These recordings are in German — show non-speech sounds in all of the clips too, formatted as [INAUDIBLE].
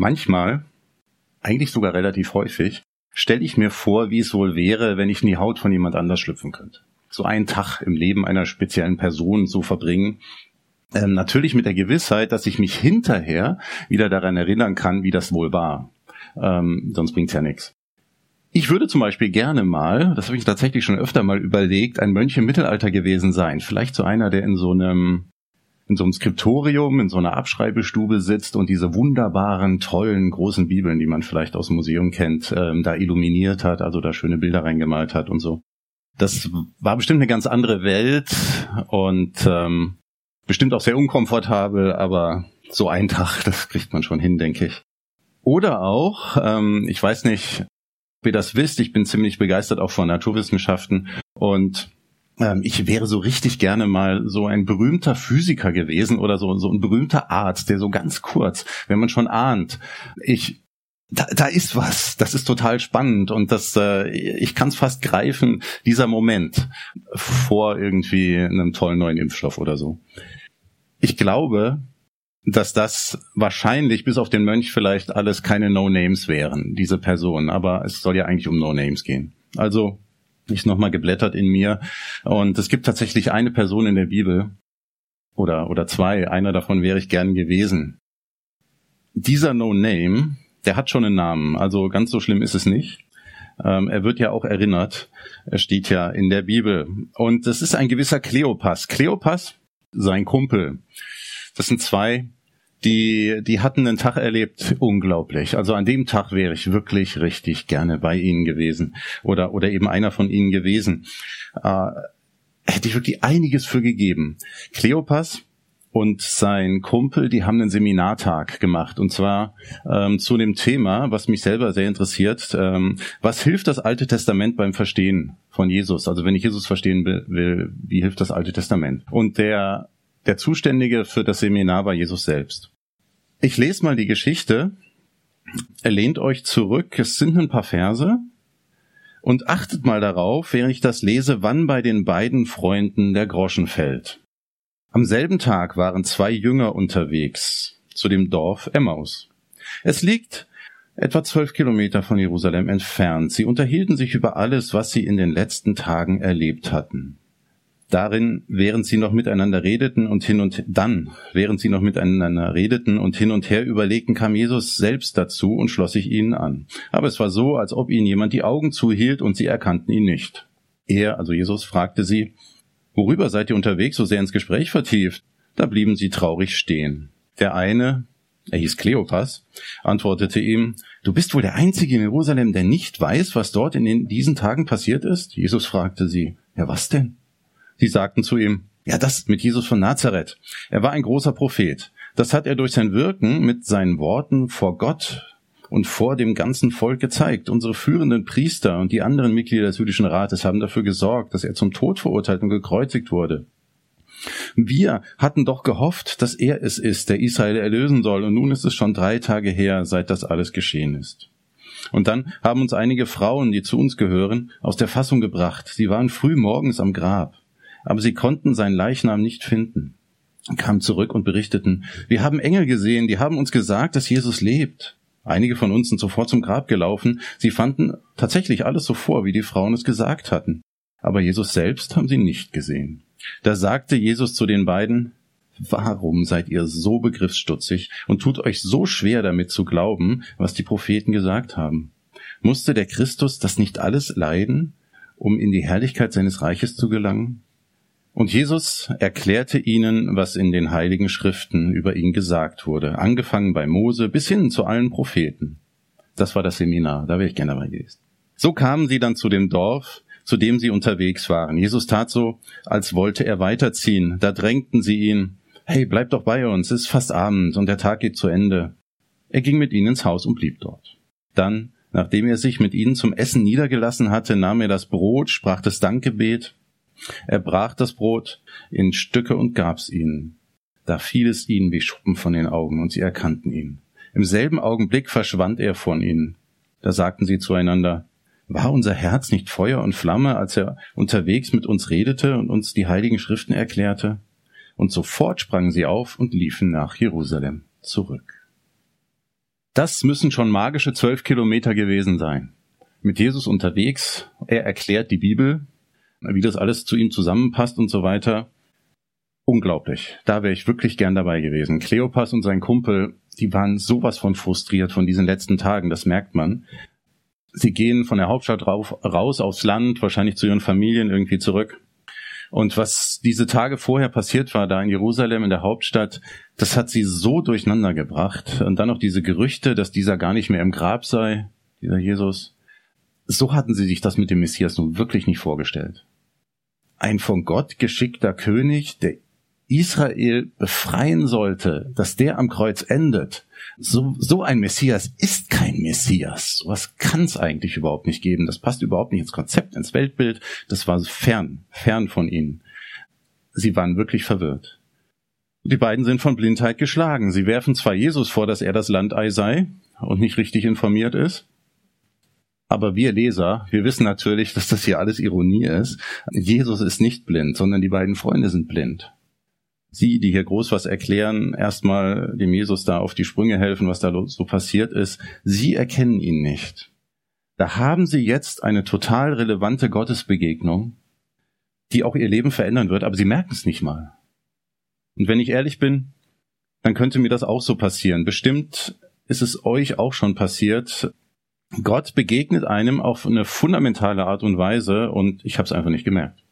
Manchmal, eigentlich sogar relativ häufig, stelle ich mir vor, wie es wohl wäre, wenn ich in die Haut von jemand anders schlüpfen könnte. So einen Tag im Leben einer speziellen Person zu verbringen. Ähm, natürlich mit der Gewissheit, dass ich mich hinterher wieder daran erinnern kann, wie das wohl war. Ähm, sonst bringt's ja nichts. Ich würde zum Beispiel gerne mal, das habe ich tatsächlich schon öfter mal überlegt, ein Mönch im Mittelalter gewesen sein. Vielleicht so einer, der in so einem in so einem Skriptorium, in so einer Abschreibestube sitzt und diese wunderbaren, tollen, großen Bibeln, die man vielleicht aus dem Museum kennt, ähm, da illuminiert hat, also da schöne Bilder reingemalt hat und so. Das war bestimmt eine ganz andere Welt und ähm, bestimmt auch sehr unkomfortabel, aber so ein Tag, [LAUGHS] das kriegt man schon hin, denke ich. Oder auch, ähm, ich weiß nicht, ob ihr das wisst, ich bin ziemlich begeistert auch von Naturwissenschaften und ich wäre so richtig gerne mal so ein berühmter Physiker gewesen oder so, so ein berühmter Arzt, der so ganz kurz, wenn man schon ahnt, ich da, da ist was, das ist total spannend und das, äh, ich kann es fast greifen, dieser Moment vor irgendwie einem tollen neuen Impfstoff oder so. Ich glaube, dass das wahrscheinlich bis auf den Mönch vielleicht alles keine No-Names wären, diese Personen, aber es soll ja eigentlich um No-Names gehen. Also ich nochmal geblättert in mir. Und es gibt tatsächlich eine Person in der Bibel oder, oder zwei. Einer davon wäre ich gern gewesen. Dieser No Name, der hat schon einen Namen. Also ganz so schlimm ist es nicht. Ähm, er wird ja auch erinnert. Er steht ja in der Bibel. Und das ist ein gewisser Kleopas. Kleopas, sein Kumpel. Das sind zwei die, die hatten einen Tag erlebt, unglaublich. Also an dem Tag wäre ich wirklich richtig gerne bei ihnen gewesen oder, oder eben einer von ihnen gewesen. Äh, hätte ich wirklich einiges für gegeben. Kleopas und sein Kumpel, die haben einen Seminartag gemacht und zwar ähm, zu dem Thema, was mich selber sehr interessiert, ähm, was hilft das Alte Testament beim Verstehen von Jesus? Also wenn ich Jesus verstehen will, wie hilft das Alte Testament? Und der der Zuständige für das Seminar war Jesus selbst. Ich lese mal die Geschichte. Er lehnt euch zurück. Es sind ein paar Verse. Und achtet mal darauf, während ich das lese, wann bei den beiden Freunden der Groschen fällt. Am selben Tag waren zwei Jünger unterwegs zu dem Dorf Emmaus. Es liegt etwa zwölf Kilometer von Jerusalem entfernt. Sie unterhielten sich über alles, was sie in den letzten Tagen erlebt hatten darin, während sie noch miteinander redeten und hin und dann, während sie noch miteinander redeten und hin und her überlegten, kam Jesus selbst dazu und schloss sich ihnen an. Aber es war so, als ob ihnen jemand die Augen zuhielt und sie erkannten ihn nicht. Er, also Jesus, fragte sie, worüber seid ihr unterwegs so sehr ins Gespräch vertieft? Da blieben sie traurig stehen. Der eine, er hieß Kleopas, antwortete ihm, Du bist wohl der Einzige in Jerusalem, der nicht weiß, was dort in diesen Tagen passiert ist? Jesus fragte sie, ja was denn? Sie sagten zu ihm, ja, das mit Jesus von Nazareth. Er war ein großer Prophet. Das hat er durch sein Wirken mit seinen Worten vor Gott und vor dem ganzen Volk gezeigt. Unsere führenden Priester und die anderen Mitglieder des jüdischen Rates haben dafür gesorgt, dass er zum Tod verurteilt und gekreuzigt wurde. Wir hatten doch gehofft, dass er es ist, der Israel erlösen soll, und nun ist es schon drei Tage her, seit das alles geschehen ist. Und dann haben uns einige Frauen, die zu uns gehören, aus der Fassung gebracht. Sie waren früh morgens am Grab aber sie konnten seinen Leichnam nicht finden. Kamen zurück und berichteten, wir haben Engel gesehen, die haben uns gesagt, dass Jesus lebt. Einige von uns sind sofort zum Grab gelaufen. Sie fanden tatsächlich alles so vor, wie die Frauen es gesagt hatten. Aber Jesus selbst haben sie nicht gesehen. Da sagte Jesus zu den beiden, Warum seid ihr so begriffsstutzig und tut euch so schwer damit zu glauben, was die Propheten gesagt haben? Musste der Christus das nicht alles leiden, um in die Herrlichkeit seines Reiches zu gelangen? Und Jesus erklärte ihnen, was in den heiligen Schriften über ihn gesagt wurde, angefangen bei Mose bis hin zu allen Propheten. Das war das Seminar, da wäre ich gerne dabei gewesen. So kamen sie dann zu dem Dorf, zu dem sie unterwegs waren. Jesus tat so, als wollte er weiterziehen. Da drängten sie ihn, hey, bleib doch bei uns, es ist fast Abend und der Tag geht zu Ende. Er ging mit ihnen ins Haus und blieb dort. Dann, nachdem er sich mit ihnen zum Essen niedergelassen hatte, nahm er das Brot, sprach das Dankgebet, er brach das Brot in Stücke und gab's ihnen. Da fiel es ihnen wie Schuppen von den Augen und sie erkannten ihn. Im selben Augenblick verschwand er von ihnen. Da sagten sie zueinander, war unser Herz nicht Feuer und Flamme, als er unterwegs mit uns redete und uns die heiligen Schriften erklärte? Und sofort sprangen sie auf und liefen nach Jerusalem zurück. Das müssen schon magische zwölf Kilometer gewesen sein. Mit Jesus unterwegs, er erklärt die Bibel, wie das alles zu ihm zusammenpasst und so weiter. Unglaublich. Da wäre ich wirklich gern dabei gewesen. Kleopas und sein Kumpel, die waren sowas von frustriert von diesen letzten Tagen, das merkt man. Sie gehen von der Hauptstadt raus aufs Land, wahrscheinlich zu ihren Familien irgendwie zurück. Und was diese Tage vorher passiert war, da in Jerusalem, in der Hauptstadt, das hat sie so durcheinander gebracht. Und dann noch diese Gerüchte, dass dieser gar nicht mehr im Grab sei, dieser Jesus. So hatten sie sich das mit dem Messias nun wirklich nicht vorgestellt. Ein von Gott geschickter König, der Israel befreien sollte, dass der am Kreuz endet. So, so ein Messias ist kein Messias. Sowas kann es eigentlich überhaupt nicht geben. Das passt überhaupt nicht ins Konzept, ins Weltbild. Das war fern, fern von ihnen. Sie waren wirklich verwirrt. Die beiden sind von Blindheit geschlagen. Sie werfen zwar Jesus vor, dass er das Landei sei und nicht richtig informiert ist, aber wir Leser, wir wissen natürlich, [LAUGHS] dass das hier alles Ironie ist. Jesus ist nicht blind, sondern die beiden Freunde sind blind. Sie, die hier groß was erklären, erstmal dem Jesus da auf die Sprünge helfen, was da so passiert ist, sie erkennen ihn nicht. Da haben sie jetzt eine total relevante Gottesbegegnung, die auch ihr Leben verändern wird, aber sie merken es nicht mal. Und wenn ich ehrlich bin, dann könnte mir das auch so passieren. Bestimmt ist es euch auch schon passiert. Gott begegnet einem auf eine fundamentale Art und Weise und ich habe es einfach nicht gemerkt.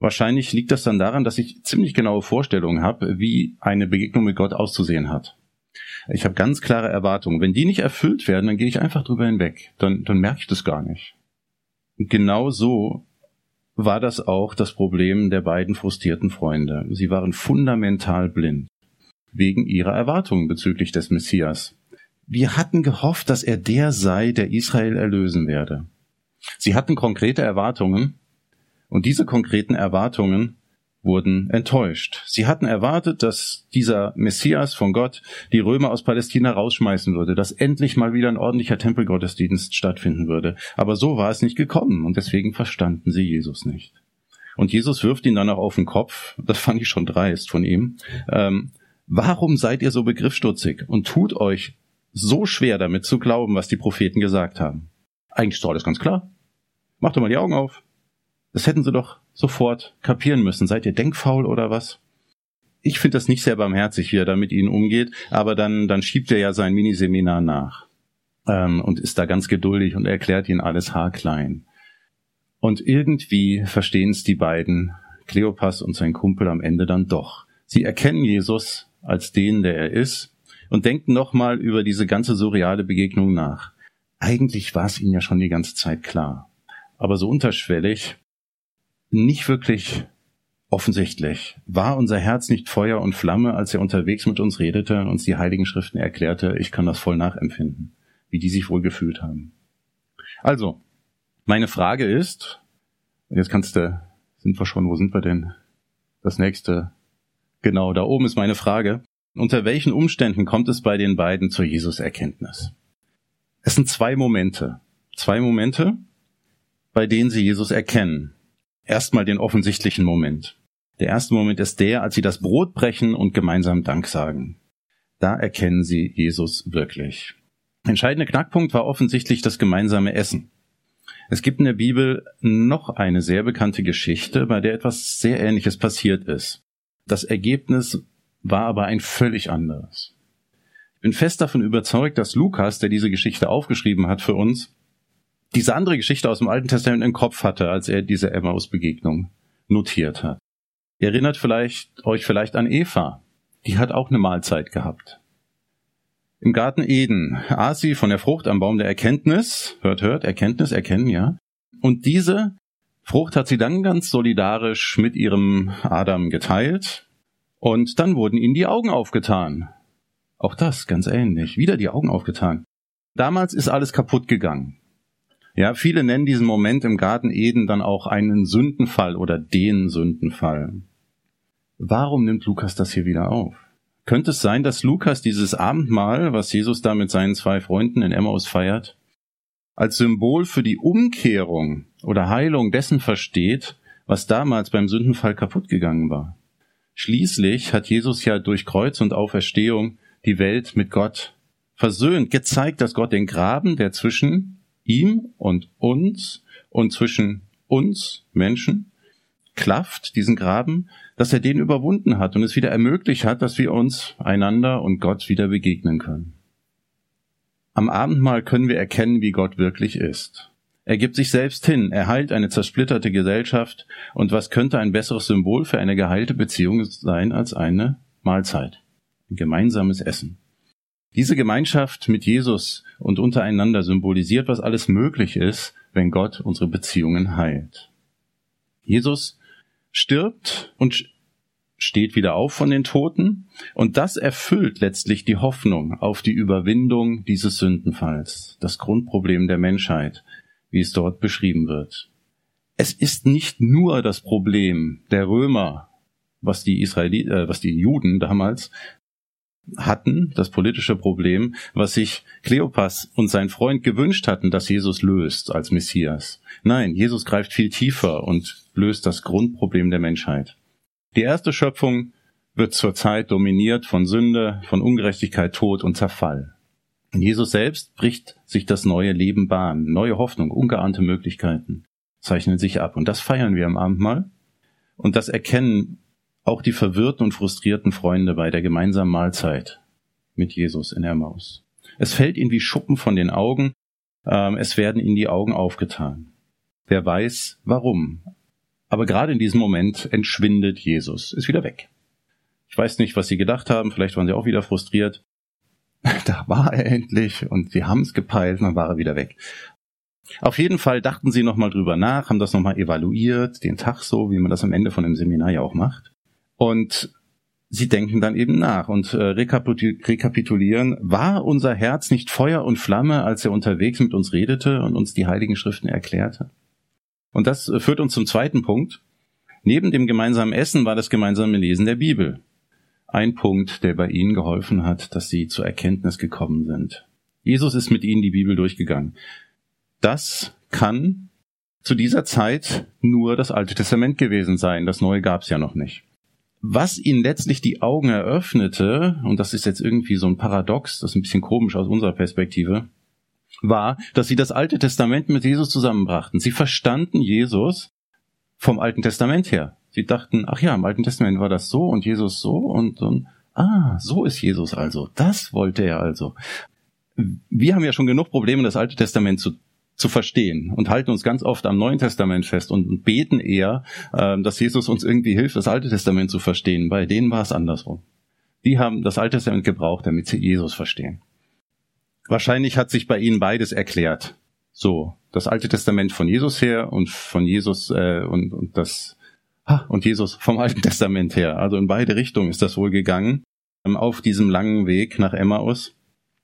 Wahrscheinlich liegt das dann daran, dass ich ziemlich genaue Vorstellungen habe, wie eine Begegnung mit Gott auszusehen hat. Ich habe ganz klare Erwartungen. Wenn die nicht erfüllt werden, dann gehe ich einfach drüber hinweg. Dann, dann merke ich das gar nicht. Und genau so war das auch das Problem der beiden frustrierten Freunde. Sie waren fundamental blind wegen ihrer Erwartungen bezüglich des Messias. Wir hatten gehofft, dass er der sei, der Israel erlösen werde. Sie hatten konkrete Erwartungen, und diese konkreten Erwartungen wurden enttäuscht. Sie hatten erwartet, dass dieser Messias von Gott die Römer aus Palästina rausschmeißen würde, dass endlich mal wieder ein ordentlicher Tempelgottesdienst stattfinden würde. Aber so war es nicht gekommen und deswegen verstanden sie Jesus nicht. Und Jesus wirft ihn dann auch auf den Kopf, das fand ich schon dreist von ihm. Ähm, warum seid ihr so begriffsstutzig und tut euch so schwer damit zu glauben, was die Propheten gesagt haben? Eigentlich ist doch alles ganz klar. Macht doch mal die Augen auf. Das hätten sie doch sofort kapieren müssen. Seid ihr denkfaul oder was? Ich finde das nicht sehr barmherzig, wie er da mit ihnen umgeht, aber dann, dann schiebt er ja sein Miniseminar nach ähm, und ist da ganz geduldig und erklärt ihnen alles haarklein. Und irgendwie verstehen es die beiden, Kleopas und sein Kumpel am Ende dann doch. Sie erkennen Jesus als den, der er ist und denken nochmal über diese ganze surreale Begegnung nach. Eigentlich war es ihnen ja schon die ganze Zeit klar. Aber so unterschwellig nicht wirklich offensichtlich. War unser Herz nicht Feuer und Flamme, als er unterwegs mit uns redete und uns die heiligen Schriften erklärte? Ich kann das voll nachempfinden, wie die sich wohl gefühlt haben. Also, meine Frage ist, jetzt kannst du, sind wir schon, wo sind wir denn? Das nächste. Genau, da oben ist meine Frage. Unter welchen Umständen kommt es bei den beiden zur Jesus-Erkenntnis? Es sind zwei Momente. Zwei Momente, bei denen sie Jesus erkennen erstmal den offensichtlichen Moment. Der erste Moment ist der, als sie das Brot brechen und gemeinsam Dank sagen. Da erkennen sie Jesus wirklich. Entscheidender Knackpunkt war offensichtlich das gemeinsame Essen. Es gibt in der Bibel noch eine sehr bekannte Geschichte, bei der etwas sehr Ähnliches passiert ist. Das Ergebnis war aber ein völlig anderes. Ich bin fest davon überzeugt, dass Lukas, der diese Geschichte aufgeschrieben hat für uns, diese andere Geschichte aus dem Alten Testament im Kopf hatte, als er diese Emmaus-Begegnung notiert hat. Ihr erinnert vielleicht, euch vielleicht an Eva. Die hat auch eine Mahlzeit gehabt. Im Garten Eden aß sie von der Frucht am Baum der Erkenntnis, hört, hört, Erkenntnis, erkennen, ja. Und diese Frucht hat sie dann ganz solidarisch mit ihrem Adam geteilt und dann wurden ihnen die Augen aufgetan. Auch das ganz ähnlich. Wieder die Augen aufgetan. Damals ist alles kaputt gegangen. Ja, viele nennen diesen Moment im Garten Eden dann auch einen Sündenfall oder den Sündenfall. Warum nimmt Lukas das hier wieder auf? Könnte es sein, dass Lukas dieses Abendmahl, was Jesus da mit seinen zwei Freunden in Emmaus feiert, als Symbol für die Umkehrung oder Heilung dessen versteht, was damals beim Sündenfall kaputt gegangen war? Schließlich hat Jesus ja durch Kreuz und Auferstehung die Welt mit Gott versöhnt, gezeigt, dass Gott den Graben, der zwischen ihm und uns und zwischen uns Menschen klafft, diesen Graben, dass er den überwunden hat und es wieder ermöglicht hat, dass wir uns einander und Gott wieder begegnen können. Am Abendmahl können wir erkennen, wie Gott wirklich ist. Er gibt sich selbst hin, er heilt eine zersplitterte Gesellschaft, und was könnte ein besseres Symbol für eine geheilte Beziehung sein als eine Mahlzeit, ein gemeinsames Essen. Diese Gemeinschaft mit Jesus und untereinander symbolisiert, was alles möglich ist, wenn Gott unsere Beziehungen heilt. Jesus stirbt und steht wieder auf von den Toten und das erfüllt letztlich die Hoffnung auf die Überwindung dieses Sündenfalls, das Grundproblem der Menschheit, wie es dort beschrieben wird. Es ist nicht nur das Problem der Römer, was die Israeliten, äh, was die Juden damals hatten, das politische Problem, was sich Kleopas und sein Freund gewünscht hatten, dass Jesus löst als Messias. Nein, Jesus greift viel tiefer und löst das Grundproblem der Menschheit. Die erste Schöpfung wird zurzeit dominiert von Sünde, von Ungerechtigkeit, Tod und Zerfall. Jesus selbst bricht sich das neue Leben Bahn, neue Hoffnung, ungeahnte Möglichkeiten zeichnen sich ab. Und das feiern wir am Abendmahl. Und das erkennen auch die verwirrten und frustrierten Freunde bei der gemeinsamen Mahlzeit mit Jesus in Emmaus. Es fällt ihnen wie Schuppen von den Augen, ähm, es werden ihnen die Augen aufgetan. Wer weiß warum. Aber gerade in diesem Moment entschwindet Jesus, ist wieder weg. Ich weiß nicht, was sie gedacht haben, vielleicht waren sie auch wieder frustriert. [LAUGHS] Da war er endlich und sie haben es gepeilt, dann war er wieder weg. Auf jeden Fall dachten sie nochmal drüber nach, haben das nochmal evaluiert, den Tag so, wie man das am Ende von dem Seminar ja auch macht. Und sie denken dann eben nach und äh, rekapitulieren, war unser Herz nicht Feuer und Flamme, als er unterwegs mit uns redete und uns die heiligen Schriften erklärte? Und das äh, führt uns zum zweiten Punkt. Neben dem gemeinsamen Essen war das gemeinsame Lesen der Bibel. Ein Punkt, der bei ihnen geholfen hat, dass sie zur Erkenntnis gekommen sind. Jesus ist mit ihnen die Bibel durchgegangen. Das kann zu dieser Zeit nur das Alte Testament gewesen sein. Das Neue gab es ja noch nicht was ihnen letztlich die Augen eröffnete, und das ist jetzt irgendwie so ein Paradox, das ist ein bisschen komisch aus unserer Perspektive, war, dass sie das Alte Testament mit Jesus zusammenbrachten. Sie verstanden Jesus vom Alten Testament her. Sie dachten, ach ja, im Alten Testament war das so und Jesus so und, und ah, so ist Jesus also. Das wollte er also. Wir haben ja schon genug Probleme, das Alte Testament zu zu verstehen und halten uns ganz oft am Neuen Testament fest und beten eher, äh, dass Jesus uns irgendwie hilft, das Alte Testament zu verstehen. Bei denen war es andersrum. Die haben das Alte Testament gebraucht, damit sie Jesus verstehen. Wahrscheinlich hat sich bei ihnen beides erklärt. So, das Alte Testament von Jesus her und von Jesus äh, und, und das und Jesus vom Alten [LAUGHS] Testament her. Also in beide Richtungen ist das wohl gegangen ähm, auf diesem langen Weg nach Emmaus.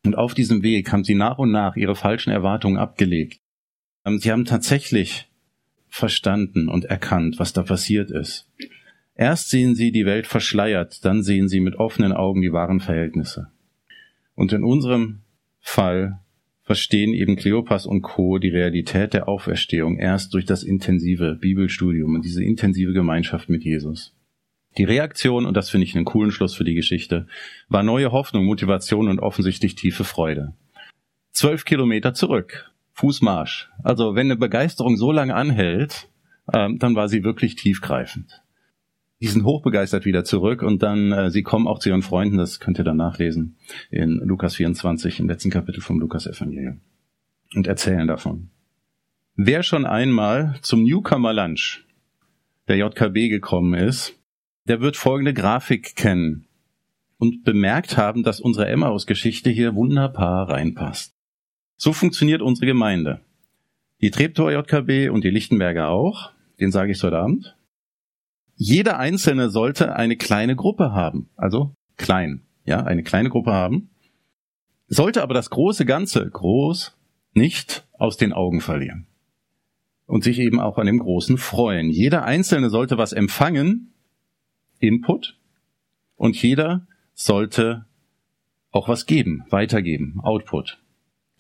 Und auf diesem Weg haben sie nach und nach ihre falschen Erwartungen abgelegt. Ähm, sie haben tatsächlich verstanden und erkannt, was da passiert ist. Erst sehen sie die Welt verschleiert, dann sehen sie mit offenen Augen die wahren Verhältnisse. Und in unserem Fall verstehen eben Kleopas und Co. die Realität der Auferstehung erst durch das intensive Bibelstudium und diese intensive Gemeinschaft mit Jesus. Die Reaktion, und das finde ich einen coolen Schluss für die Geschichte, war neue Hoffnung, Motivation und offensichtlich tiefe Freude. Zwölf Kilometer zurück Fußmarsch. Also wenn eine Begeisterung so lange anhält, ähm, dann war sie wirklich tiefgreifend. Die sind hochbegeistert wieder zurück und dann, äh, sie kommen auch zu ihren Freunden, das könnt ihr dann nachlesen in Lukas 24, im letzten Kapitel vom Lukas-Evangelium und erzählen davon. Wer schon einmal zum Newcomer Lunch der JKB gekommen ist, der wird folgende Grafik kennen und bemerkt haben, dass unsere Emmaus-Geschichte hier wunderbar reinpasst. So funktioniert unsere Gemeinde. Die Treptower JKB und die Lichtenberger auch. den sage ich heute Abend. Jeder Einzelne sollte eine kleine Gruppe haben, also klein, ja, eine kleine Gruppe haben, sollte aber das große Ganze, groß, nicht aus den Augen verlieren und sich eben auch an dem Großen freuen. Jeder Einzelne sollte was empfangen, Input, und jeder sollte auch was geben, weitergeben, Output.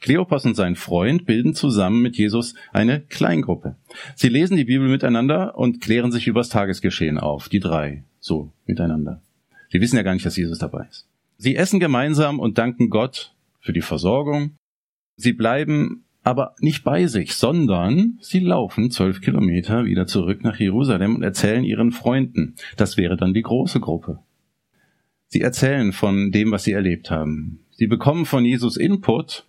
Kleopas und sein Freund bilden zusammen mit Jesus eine Kleingruppe. Sie lesen die Bibel miteinander und klären sich übers Tagesgeschehen auf, die drei, so miteinander. Sie wissen ja gar nicht, dass Jesus dabei ist. Sie essen gemeinsam und danken Gott für die Versorgung. Sie bleiben aber nicht bei sich, sondern sie laufen zwölf Kilometer wieder zurück nach Jerusalem und erzählen ihren Freunden. Das wäre dann die große Gruppe. Sie erzählen von dem, was sie erlebt haben. Sie bekommen von Jesus Input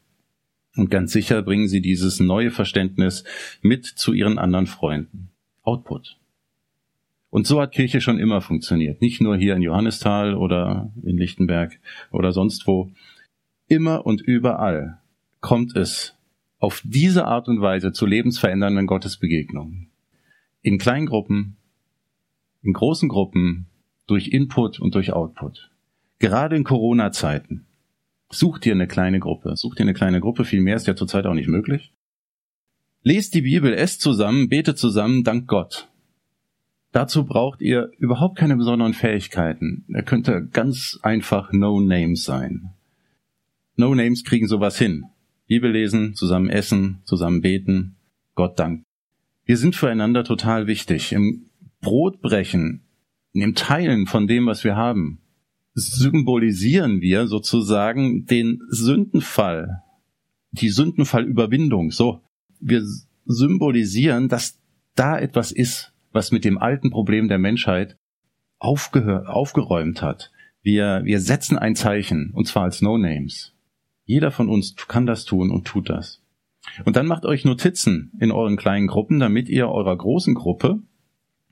und ganz sicher bringen sie dieses neue Verständnis mit zu ihren anderen Freunden. Output. Und so hat Kirche schon immer funktioniert. Nicht nur hier in Johannisthal oder in Lichtenberg oder sonst wo. Immer und überall kommt es auf diese Art und Weise zu lebensverändernden Gottesbegegnungen. In Kleingruppen, in großen Gruppen, durch Input und durch Output. Gerade in Corona-Zeiten Such dir eine kleine Gruppe. Such dir eine kleine Gruppe. Viel mehr ist ja zurzeit auch nicht möglich. Lest die Bibel, esst zusammen, betet zusammen, dank Gott. Dazu braucht ihr überhaupt keine besonderen Fähigkeiten. Er könnte ganz einfach No Names sein. No Names kriegen sowas hin. Bibel lesen, zusammen essen, zusammen beten, Gott dank. Wir sind füreinander total wichtig. Im Brotbrechen, im Teilen von dem, was wir haben, symbolisieren wir sozusagen den Sündenfall, die Sündenfallüberwindung. So, wir symbolisieren, dass da etwas ist, was mit dem alten Problem der Menschheit aufgeräumt hat. Wir, wir setzen ein Zeichen, und zwar als No-Names. Jeder von uns kann das tun und tut das. Und dann macht euch Notizen in euren kleinen Gruppen, damit ihr eurer großen Gruppe,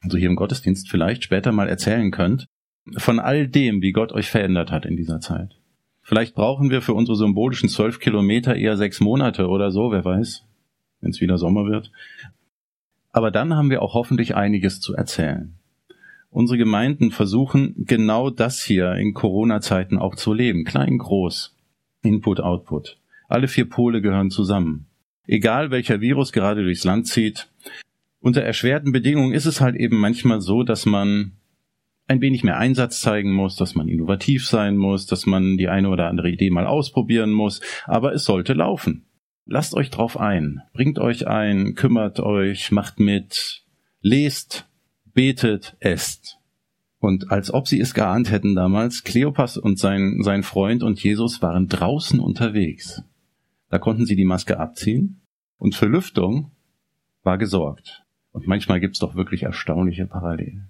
also hier im Gottesdienst vielleicht, später mal erzählen könnt, von all dem, wie Gott euch verändert hat in dieser Zeit. Vielleicht brauchen wir für unsere symbolischen zwölf Kilometer eher sechs Monate oder so, wer weiß, wenn es wieder Sommer wird. Aber dann haben wir auch hoffentlich einiges zu erzählen. Unsere Gemeinden versuchen genau das hier in Corona-Zeiten auch zu leben. Klein, groß. Input, Output. Alle vier Pole gehören zusammen. Egal welcher Virus gerade durchs Land zieht. Unter erschwerten Bedingungen ist es halt eben manchmal so, dass man ein wenig mehr Einsatz zeigen muss, dass man innovativ sein muss, dass man die eine oder andere Idee mal ausprobieren muss, aber es sollte laufen. Lasst euch drauf ein, bringt euch ein, kümmert euch, macht mit, lest, betet, esst. Und als ob sie es geahnt hätten damals, Kleopas und sein, sein Freund und Jesus waren draußen unterwegs. Da konnten sie die Maske abziehen und für Lüftung war gesorgt. Und manchmal gibt's doch wirklich erstaunliche Parallelen.